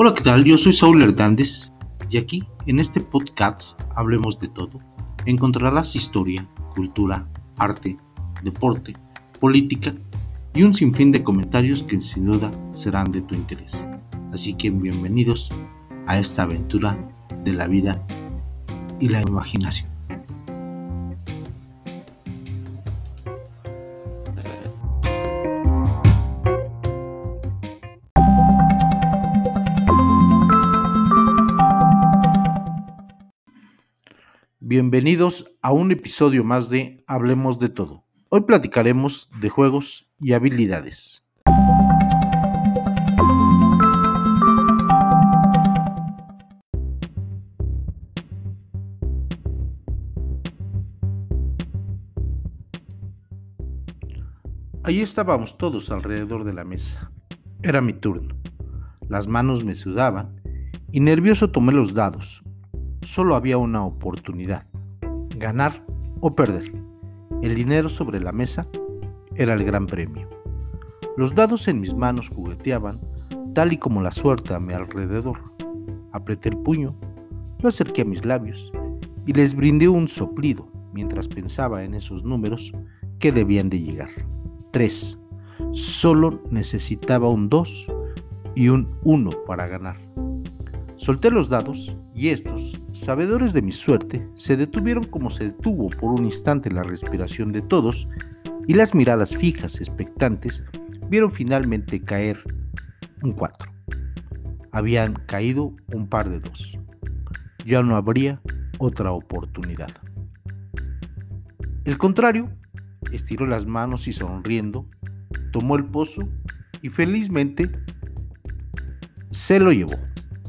Hola, ¿qué tal? Yo soy Saúl Hernández y aquí, en este podcast, hablemos de todo. Encontrarás historia, cultura, arte, deporte, política y un sinfín de comentarios que sin duda serán de tu interés. Así que bienvenidos a esta aventura de la vida y la imaginación. Bienvenidos a un episodio más de Hablemos de todo. Hoy platicaremos de juegos y habilidades. Allí estábamos todos alrededor de la mesa. Era mi turno. Las manos me sudaban y nervioso tomé los dados, solo había una oportunidad, ganar o perder. El dinero sobre la mesa era el gran premio. Los dados en mis manos jugueteaban, tal y como la suerte a mi alrededor. Apreté el puño, lo acerqué a mis labios y les brindé un soplido mientras pensaba en esos números que debían de llegar. Tres. Solo necesitaba un dos y un uno para ganar. Solté los dados y estos, sabedores de mi suerte, se detuvieron como se detuvo por un instante la respiración de todos y las miradas fijas, expectantes, vieron finalmente caer un 4. Habían caído un par de dos. Ya no habría otra oportunidad. El contrario, estiró las manos y sonriendo, tomó el pozo y felizmente se lo llevó.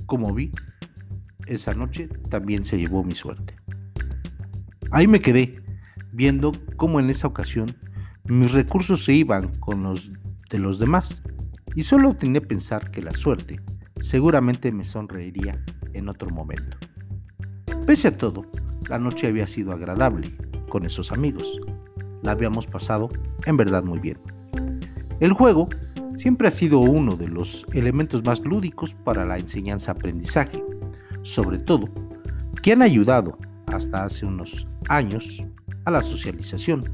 Como vi, esa noche también se llevó mi suerte. Ahí me quedé, viendo cómo en esa ocasión mis recursos se iban con los de los demás, y solo tenía pensar que la suerte seguramente me sonreiría en otro momento. Pese a todo, la noche había sido agradable con esos amigos. La habíamos pasado en verdad muy bien. El juego siempre ha sido uno de los elementos más lúdicos para la enseñanza-aprendizaje, sobre todo, que han ayudado hasta hace unos años a la socialización,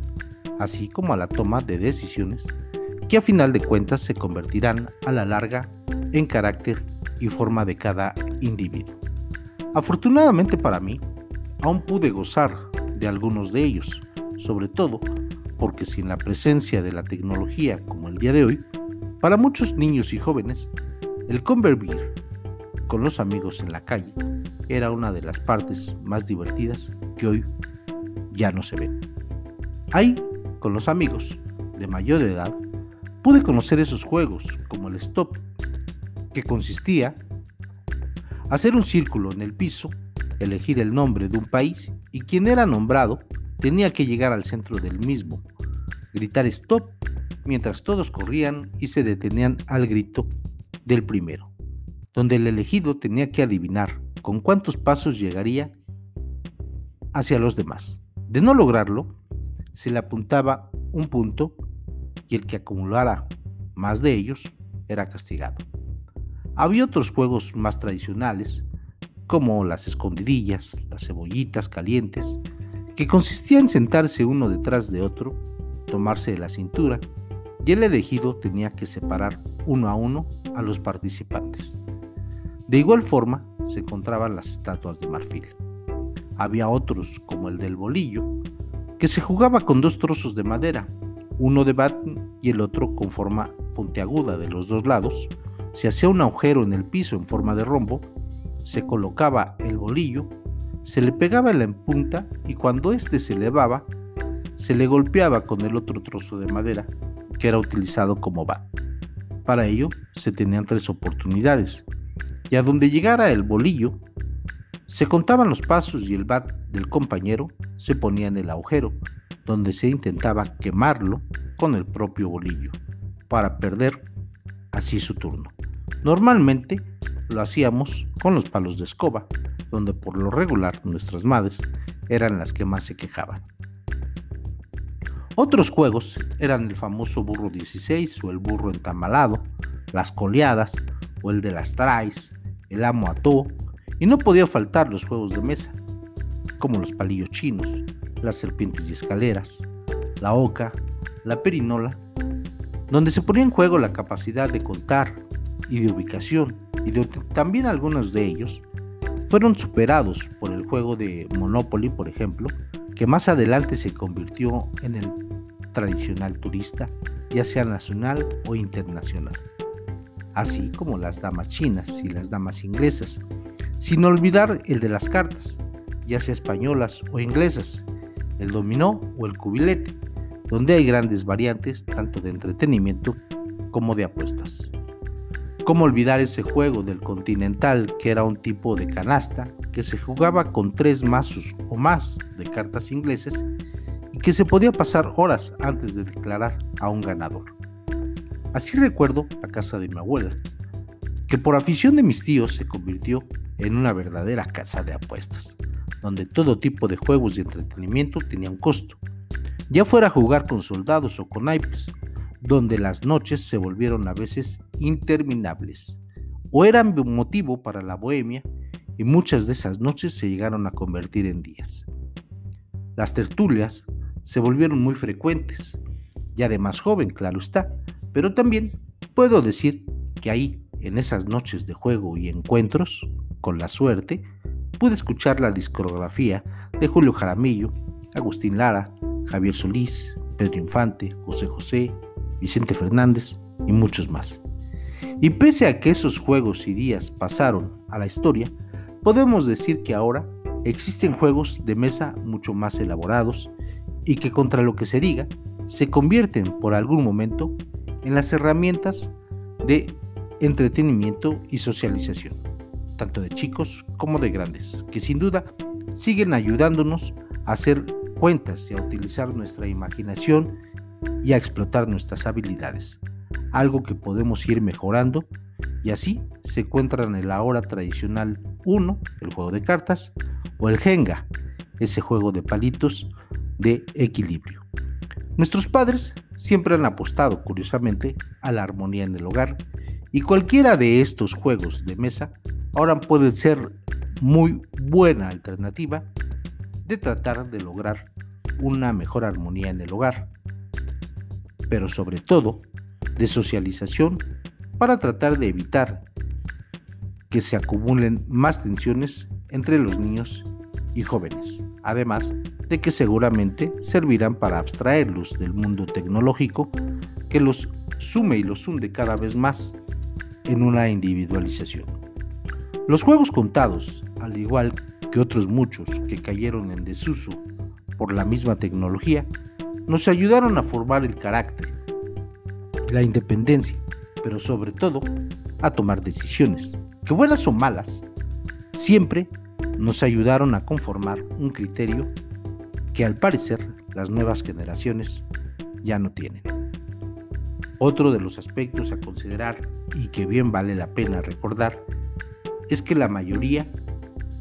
así como a la toma de decisiones que a final de cuentas se convertirán a la larga en carácter y forma de cada individuo. Afortunadamente para mí, aún pude gozar de algunos de ellos, sobre todo porque sin la presencia de la tecnología como el día de hoy, para muchos niños y jóvenes, el convivir con los amigos en la calle era una de las partes más divertidas que hoy ya no se ven. Ahí, con los amigos de mayor edad, pude conocer esos juegos como el stop, que consistía hacer un círculo en el piso, elegir el nombre de un país y quien era nombrado tenía que llegar al centro del mismo, gritar stop mientras todos corrían y se detenían al grito del primero, donde el elegido tenía que adivinar con cuántos pasos llegaría hacia los demás. De no lograrlo, se le apuntaba un punto y el que acumulara más de ellos era castigado. Había otros juegos más tradicionales, como las escondidillas, las cebollitas calientes, que consistían en sentarse uno detrás de otro, tomarse de la cintura y el elegido tenía que separar uno a uno a los participantes. De igual forma se encontraban las estatuas de marfil. Había otros, como el del bolillo, que se jugaba con dos trozos de madera, uno de bat y el otro con forma puntiaguda de los dos lados. Se hacía un agujero en el piso en forma de rombo, se colocaba el bolillo, se le pegaba la punta y cuando éste se elevaba, se le golpeaba con el otro trozo de madera que era utilizado como bat. Para ello se tenían tres oportunidades, y a donde llegara el bolillo, se contaban los pasos y el bat del compañero se ponía en el agujero, donde se intentaba quemarlo con el propio bolillo, para perder así su turno. Normalmente lo hacíamos con los palos de escoba, donde por lo regular nuestras madres eran las que más se quejaban. Otros juegos eran el famoso burro 16 o el burro entamalado, las coleadas o el de las traes, el amo ató y no podía faltar los juegos de mesa, como los palillos chinos, las serpientes y escaleras, la oca, la perinola, donde se ponía en juego la capacidad de contar y de ubicación, y también algunos de ellos fueron superados por el juego de Monopoly, por ejemplo, que más adelante se convirtió en el tradicional turista, ya sea nacional o internacional, así como las damas chinas y las damas inglesas, sin olvidar el de las cartas, ya sea españolas o inglesas, el dominó o el cubilete, donde hay grandes variantes tanto de entretenimiento como de apuestas. ¿Cómo olvidar ese juego del continental que era un tipo de canasta que se jugaba con tres mazos o más de cartas ingleses y que se podía pasar horas antes de declarar a un ganador? Así recuerdo la casa de mi abuela, que por afición de mis tíos se convirtió en una verdadera casa de apuestas, donde todo tipo de juegos y entretenimiento tenía un costo, ya fuera jugar con soldados o con naipes, donde las noches se volvieron a veces interminables, o eran motivo para la bohemia, y muchas de esas noches se llegaron a convertir en días. Las tertulias se volvieron muy frecuentes, ya de más joven, claro está, pero también puedo decir que ahí, en esas noches de juego y encuentros, con la suerte, pude escuchar la discografía de Julio Jaramillo, Agustín Lara, Javier Solís, Pedro Infante, José José, Vicente Fernández y muchos más. Y pese a que esos juegos y días pasaron a la historia, podemos decir que ahora existen juegos de mesa mucho más elaborados y que contra lo que se diga, se convierten por algún momento en las herramientas de entretenimiento y socialización, tanto de chicos como de grandes, que sin duda siguen ayudándonos a hacer cuentas y a utilizar nuestra imaginación y a explotar nuestras habilidades, algo que podemos ir mejorando y así se encuentran en la hora tradicional 1, el juego de cartas, o el Jenga, ese juego de palitos de equilibrio. Nuestros padres siempre han apostado, curiosamente, a la armonía en el hogar y cualquiera de estos juegos de mesa ahora puede ser muy buena alternativa de tratar de lograr una mejor armonía en el hogar, pero sobre todo de socialización para tratar de evitar que se acumulen más tensiones entre los niños y jóvenes, además de que seguramente servirán para abstraerlos del mundo tecnológico que los sume y los hunde cada vez más en una individualización. Los juegos contados, al igual que otros muchos que cayeron en desuso por la misma tecnología, nos ayudaron a formar el carácter, la independencia, pero sobre todo a tomar decisiones, que buenas o malas, siempre nos ayudaron a conformar un criterio que al parecer las nuevas generaciones ya no tienen. Otro de los aspectos a considerar y que bien vale la pena recordar es que la mayoría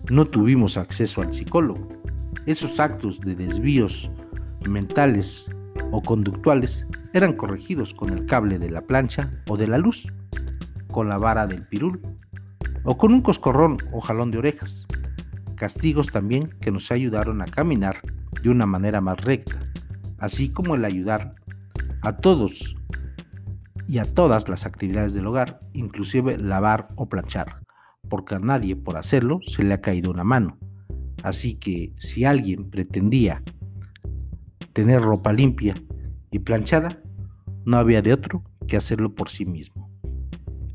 no tuvimos acceso al psicólogo esos actos de desvíos mentales o conductuales eran corregidos con el cable de la plancha o de la luz, con la vara del pirul o con un coscorrón o jalón de orejas. Castigos también que nos ayudaron a caminar de una manera más recta, así como el ayudar a todos y a todas las actividades del hogar, inclusive lavar o planchar, porque a nadie por hacerlo se le ha caído una mano. Así que si alguien pretendía tener ropa limpia y planchada, no había de otro que hacerlo por sí mismo.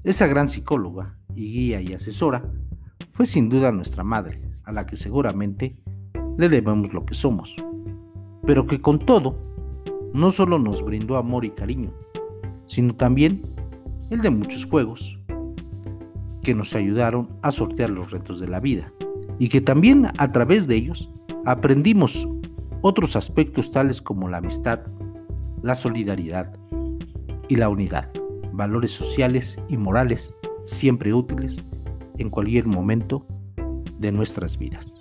Esa gran psicóloga y guía y asesora fue sin duda nuestra madre, a la que seguramente le debemos lo que somos, pero que con todo no solo nos brindó amor y cariño, sino también el de muchos juegos que nos ayudaron a sortear los retos de la vida. Y que también a través de ellos aprendimos otros aspectos tales como la amistad, la solidaridad y la unidad, valores sociales y morales siempre útiles en cualquier momento de nuestras vidas.